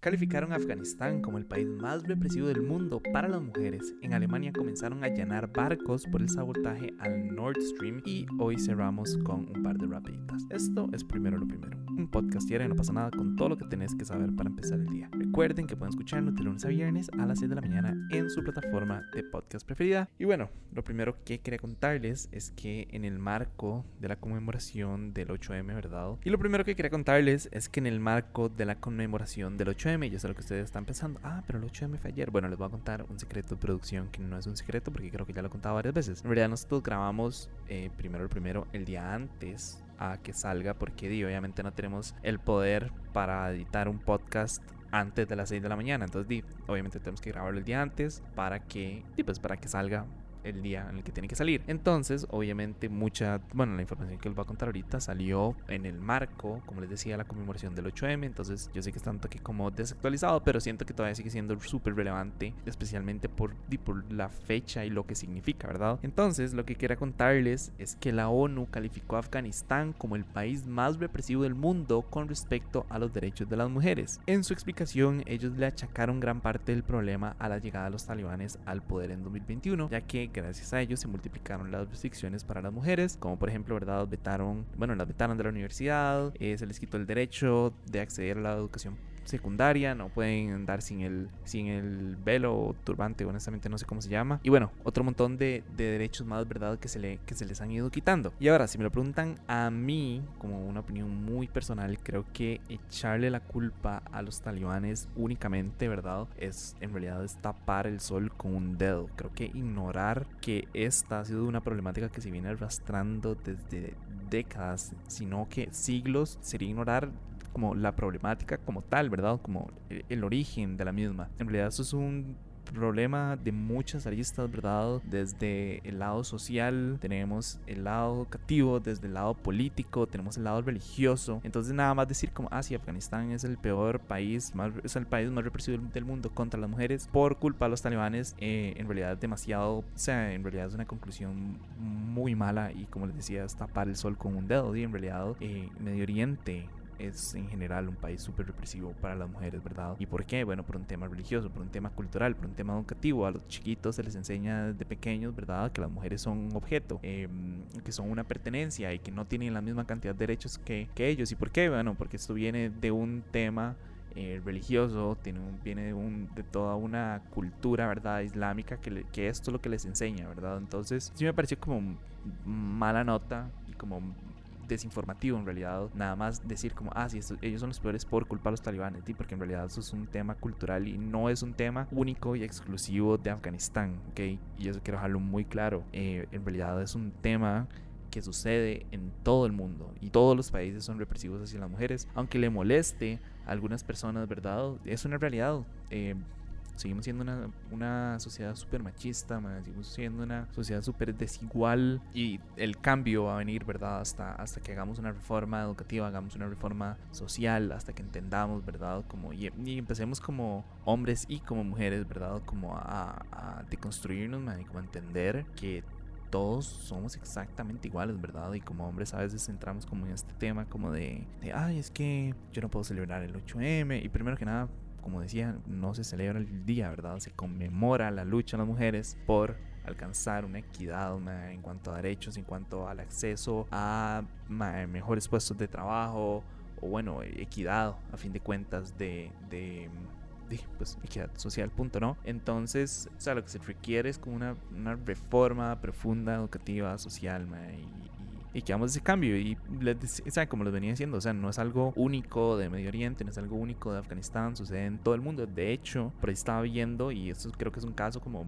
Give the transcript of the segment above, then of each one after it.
Calificaron a Afganistán como el país más represivo del mundo para las mujeres. En Alemania comenzaron a allanar barcos por el sabotaje al Nord Stream y hoy cerramos con un par de rapiditas. Esto es primero lo primero. Un podcast diario no pasa nada con todo lo que tenés que saber para empezar el día. Recuerden que pueden escucharlo de lunes a viernes a las 6 de la mañana en su plataforma de podcast preferida. Y bueno, lo primero que quería contarles es que en el marco de la conmemoración del 8M, ¿verdad? Y lo primero que quería contarles es que en el marco de la conmemoración del 8M yo sé lo que ustedes están pensando. Ah, pero el 8M fue ayer. Bueno, les voy a contar un secreto de producción que no es un secreto porque creo que ya lo he contado varias veces. En realidad nosotros grabamos eh, primero el primero el día antes a que salga porque di, obviamente no tenemos el poder para editar un podcast antes de las 6 de la mañana. Entonces, di, obviamente tenemos que grabarlo el día antes para que, di, pues para que salga el día en el que tiene que salir. Entonces, obviamente, mucha, bueno, la información que les voy a contar ahorita salió en el marco, como les decía, la conmemoración del 8M. Entonces, yo sé que está un toque como desactualizado, pero siento que todavía sigue siendo súper relevante, especialmente por, por la fecha y lo que significa, ¿verdad? Entonces, lo que quería contarles es que la ONU calificó a Afganistán como el país más represivo del mundo con respecto a los derechos de las mujeres. En su explicación, ellos le achacaron gran parte del problema a la llegada de los talibanes al poder en 2021, ya que gracias a ellos se multiplicaron las restricciones para las mujeres, como por ejemplo, ¿verdad? Vetaron, bueno, las vetaron de la universidad, eh, se les quitó el derecho de acceder a la educación secundaria, no pueden andar sin el, sin el velo o turbante, honestamente no sé cómo se llama. Y bueno, otro montón de, derechos más, ¿verdad? Que se, le, que se les han ido quitando. Y ahora, si me lo preguntan a mí, como una opinión muy personal, creo que echarle la culpa a los talibanes únicamente, ¿verdad? Es en realidad es tapar el sol con un dedo. Creo que ignorar que esta ha sido una problemática que se viene arrastrando desde décadas, sino que siglos, sería ignorar como la problemática como tal, ¿verdad? Como el origen de la misma. En realidad eso es un problema de muchas aristas, ¿verdad? Desde el lado social, tenemos el lado educativo, desde el lado político, tenemos el lado religioso. Entonces nada más decir como, ah, sí, Afganistán es el peor país, más, es el país más represivo del mundo contra las mujeres por culpa de los talibanes, eh, en realidad es demasiado, o sea, en realidad es una conclusión muy mala y como les decía, es tapar el sol con un dedo, y en realidad eh, Medio Oriente, es en general un país súper represivo para las mujeres, ¿verdad? ¿Y por qué? Bueno, por un tema religioso, por un tema cultural, por un tema educativo. A los chiquitos se les enseña desde pequeños, ¿verdad? Que las mujeres son un objeto, em, que son una pertenencia y que no tienen la misma cantidad de derechos que, que ellos. ¿Y por qué? Bueno, porque esto viene de un tema eh, religioso, tiene un, viene de, un, de, toda una cultura, ¿verdad? Islámica, que, que esto es lo que les enseña, ¿verdad? Entonces, sí me pareció como mala nota y como desinformativo en realidad. Nada más decir como, ah, sí, ellos son los peores por culpa de los talibanes, porque en realidad eso es un tema cultural y no es un tema único y exclusivo de Afganistán, ¿ok? Y eso quiero dejarlo muy claro. Eh, en realidad es un tema que sucede en todo el mundo y todos los países son represivos hacia las mujeres, aunque le moleste a algunas personas, ¿verdad? Es una realidad. Eh, seguimos siendo una, una sociedad súper machista, seguimos siendo una sociedad súper desigual y el cambio va a venir, ¿verdad? Hasta, hasta que hagamos una reforma educativa, hagamos una reforma social, hasta que entendamos, ¿verdad? Como, y, empecemos como hombres y como mujeres, ¿verdad? Como a, a deconstruirnos, y como a entender que todos somos exactamente iguales, ¿verdad? Y como hombres a veces entramos como en este tema como de, de, ay, es que yo no puedo celebrar el 8M. Y primero que nada, como decía, no se celebra el día, ¿verdad? Se conmemora la lucha de las mujeres por alcanzar una equidad en cuanto a derechos, en cuanto al acceso a mejores puestos de trabajo o bueno, equidad a fin de cuentas de, pues, equidad social, punto, ¿no? Entonces, o sea, lo que se requiere es como una, una reforma profunda, educativa, social, y y que vamos ese cambio. Y como les venía diciendo, o sea, no es algo único de Medio Oriente, no es algo único de Afganistán, sucede en todo el mundo. De hecho, por ahí estaba viendo, y esto creo que es un caso como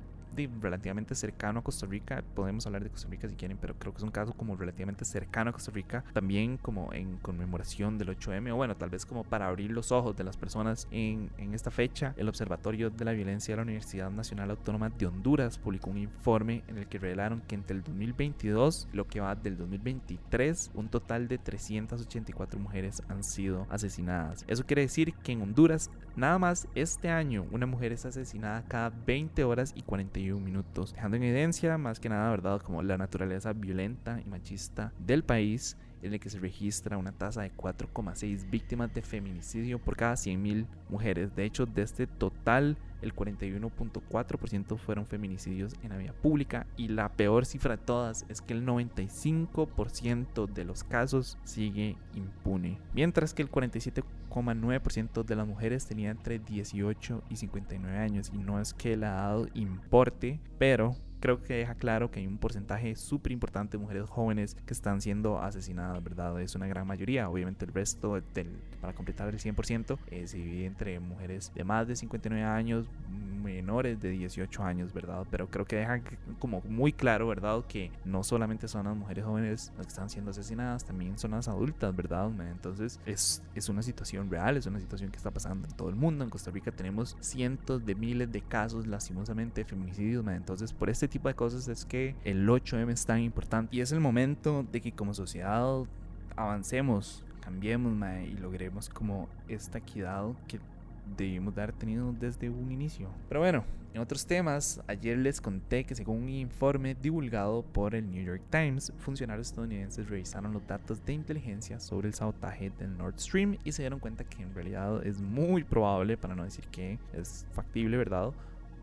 relativamente cercano a Costa Rica. Podemos hablar de Costa Rica si quieren, pero creo que es un caso como relativamente cercano a Costa Rica. También como en conmemoración del 8M, o bueno, tal vez como para abrir los ojos de las personas en, en esta fecha, el Observatorio de la Violencia de la Universidad Nacional Autónoma de Honduras publicó un informe en el que revelaron que entre el 2022, lo que va del 2023, un total de 384 mujeres han sido asesinadas. Eso quiere decir que en Honduras, nada más este año, una mujer es asesinada cada 20 horas y 41 minutos, dejando en evidencia más que nada, ¿verdad?, como la naturaleza violenta y machista del país en el que se registra una tasa de 4,6 víctimas de feminicidio por cada 100.000 mujeres. De hecho, de este total, el 41.4% fueron feminicidios en la vía pública y la peor cifra de todas es que el 95% de los casos sigue impune, mientras que el 47,9% de las mujeres tenía entre 18 y 59 años y no es que la edad importe, pero creo que deja claro que hay un porcentaje súper importante de mujeres jóvenes que están siendo asesinadas, ¿verdad? Es una gran mayoría. Obviamente el resto, del, para completar el 100%, eh, se divide entre mujeres de más de 59 años, menores de 18 años, ¿verdad? Pero creo que deja como muy claro, ¿verdad? Que no solamente son las mujeres jóvenes las que están siendo asesinadas, también son las adultas, ¿verdad? Entonces es, es una situación real, es una situación que está pasando en todo el mundo. En Costa Rica tenemos cientos de miles de casos lastimosamente de feminicidios, entonces por este tipo de cosas es que el 8M es tan importante y es el momento de que como sociedad avancemos, cambiemos y logremos como esta equidad que debimos de haber tenido desde un inicio. Pero bueno, en otros temas, ayer les conté que según un informe divulgado por el New York Times, funcionarios estadounidenses revisaron los datos de inteligencia sobre el sabotaje del Nord Stream y se dieron cuenta que en realidad es muy probable, para no decir que es factible, ¿verdad?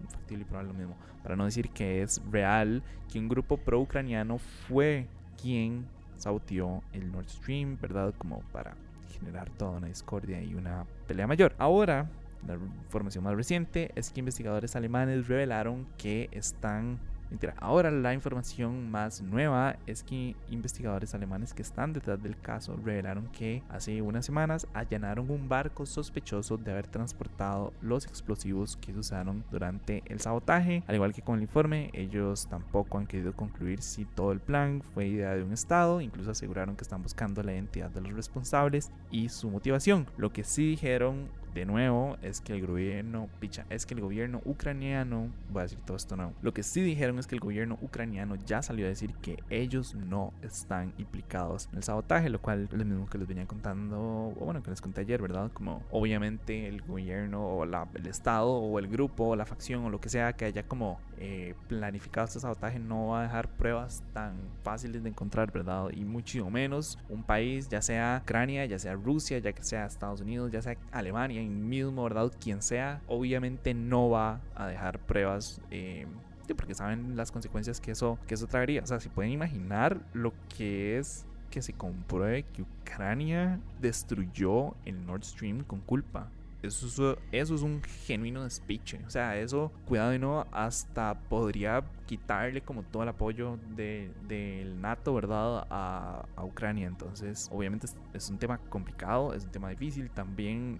Factible y probable lo mismo, para no decir que es real, que un grupo pro-ucraniano fue quien saboteó el Nord Stream, ¿verdad? Como para generar toda una discordia y una pelea mayor. Ahora, la información más reciente es que investigadores alemanes revelaron que están Mentira. Ahora la información más nueva es que investigadores alemanes que están detrás del caso revelaron que hace unas semanas allanaron un barco sospechoso de haber transportado los explosivos que se usaron durante el sabotaje. Al igual que con el informe, ellos tampoco han querido concluir si todo el plan fue idea de un Estado. Incluso aseguraron que están buscando la identidad de los responsables y su motivación. Lo que sí dijeron de nuevo es que el gobierno, picha, es que el gobierno ucraniano, voy a decir todo esto nuevo, lo que sí dijeron es que el gobierno ucraniano ya salió a decir que ellos no están implicados en el sabotaje, lo cual es lo mismo que les venía contando, o bueno, que les conté ayer, ¿verdad? Como obviamente el gobierno o la, el estado o el grupo o la facción o lo que sea que haya como eh, planificado este sabotaje no va a dejar pruebas tan fáciles de encontrar, ¿verdad? Y mucho menos un país, ya sea Ucrania, ya sea Rusia, ya que sea Estados Unidos, ya sea Alemania, mismo, ¿verdad? Quien sea, obviamente no va a dejar pruebas. Eh, porque saben las consecuencias que eso, que eso traería. O sea, si pueden imaginar lo que es que se compruebe que Ucrania destruyó el Nord Stream con culpa. Eso, eso es un genuino despiche. O sea, eso, cuidado y no, hasta podría quitarle como todo el apoyo del de, NATO, ¿verdad? A, a, Ucrania. Entonces, obviamente es, un tema complicado, es un tema difícil. También,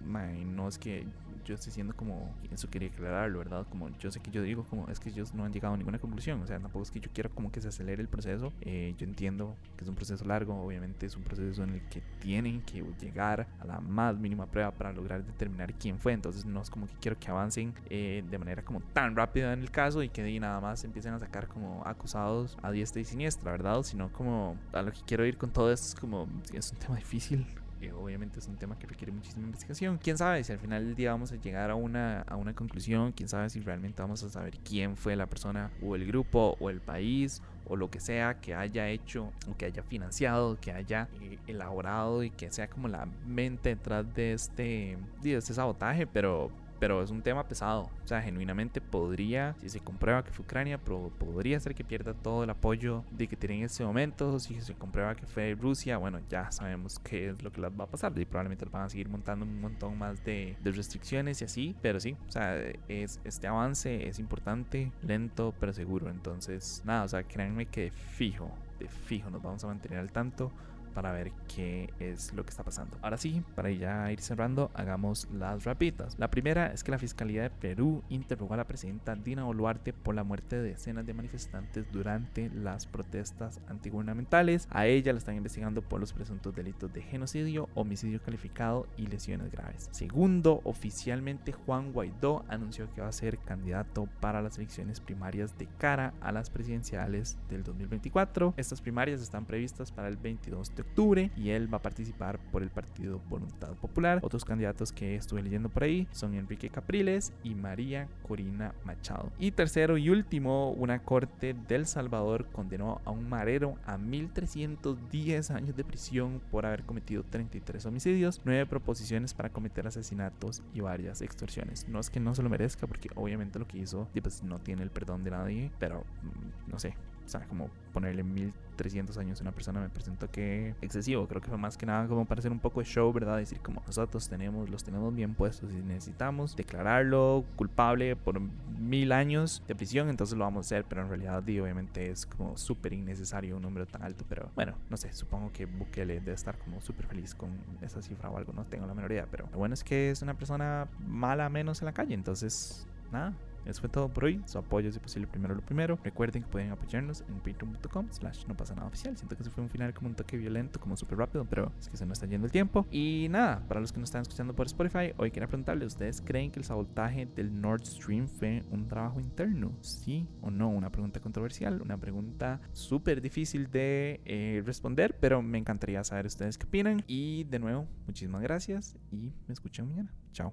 no es que yo estoy siendo como, eso quería aclararlo, ¿verdad? Como yo sé que yo digo, como es que ellos no han llegado a ninguna conclusión, o sea, tampoco es que yo quiera como que se acelere el proceso, eh, yo entiendo que es un proceso largo, obviamente es un proceso en el que tienen que llegar a la más mínima prueba para lograr determinar quién fue, entonces no es como que quiero que avancen eh, de manera como tan rápida en el caso y que de nada más empiecen a sacar como acusados a diestra y siniestra, ¿verdad? Sino como a lo que quiero ir con todo esto es como, es un tema difícil, obviamente es un tema que requiere muchísima investigación. Quién sabe si al final del día vamos a llegar a una, a una conclusión, quién sabe si realmente vamos a saber quién fue la persona o el grupo o el país o lo que sea que haya hecho o que haya financiado, que haya eh, elaborado y que sea como la mente detrás de este, de este sabotaje, pero pero es un tema pesado. O sea, genuinamente podría, si se comprueba que fue Ucrania, podría ser que pierda todo el apoyo de que tiene en este momento. Si se comprueba que fue Rusia, bueno, ya sabemos qué es lo que les va a pasar. Y probablemente van a seguir montando un montón más de, restricciones y así. Pero sí, o sea, es, este avance es importante, lento, pero seguro. Entonces, nada, o sea, créanme que de fijo, de fijo nos vamos a mantener al tanto para ver qué es lo que está pasando. Ahora sí, para ya ir cerrando, hagamos las rapiditas. La primera es que la Fiscalía de Perú interrogó a la presidenta Dina Boluarte por la muerte de decenas de manifestantes durante las protestas antigubernamentales. A ella la están investigando por los presuntos delitos de genocidio, homicidio calificado y lesiones graves. Segundo, oficialmente Juan Guaidó anunció que va a ser candidato para las elecciones primarias de cara a las presidenciales del 2024. Estas primarias están previstas para el 22 de y él va a participar por el partido Voluntad Popular. Otros candidatos que estuve leyendo por ahí son Enrique Capriles y María Corina Machado. Y tercero y último, una corte del Salvador condenó a un marero a 1310 años de prisión por haber cometido 33 homicidios, 9 proposiciones para cometer asesinatos y varias extorsiones. No es que no se lo merezca porque obviamente lo que hizo pues, no tiene el perdón de nadie, pero mm, no sé, o sea, como ponerle 1300 años a una persona me presento que excesivo. Creo que fue más que nada como para hacer un poco de show, ¿verdad? Decir como nosotros tenemos, los tenemos bien puestos y necesitamos declararlo culpable por mil años de prisión, entonces lo vamos a hacer. Pero en realidad, obviamente es como súper innecesario un número tan alto. Pero bueno, no sé, supongo que Bukele debe estar como súper feliz con esa cifra o algo, no tengo la menor idea. Pero lo bueno es que es una persona mala menos en la calle, entonces nada, eso fue todo por hoy. Su apoyo, si posible, primero lo primero. Recuerden que pueden apoyarnos en patreon.com slash no pasa nada oficial. Siento que se fue un final como un toque violento, como súper rápido, pero es que se nos está yendo el tiempo. Y nada, para los que nos están escuchando por Spotify, hoy quería preguntarles, ¿ustedes creen que el sabotaje del Nord Stream fue un trabajo interno? ¿Sí o no? Una pregunta controversial, una pregunta súper difícil de eh, responder, pero me encantaría saber ustedes qué opinan. Y de nuevo, muchísimas gracias y me escuchan mañana. Chao.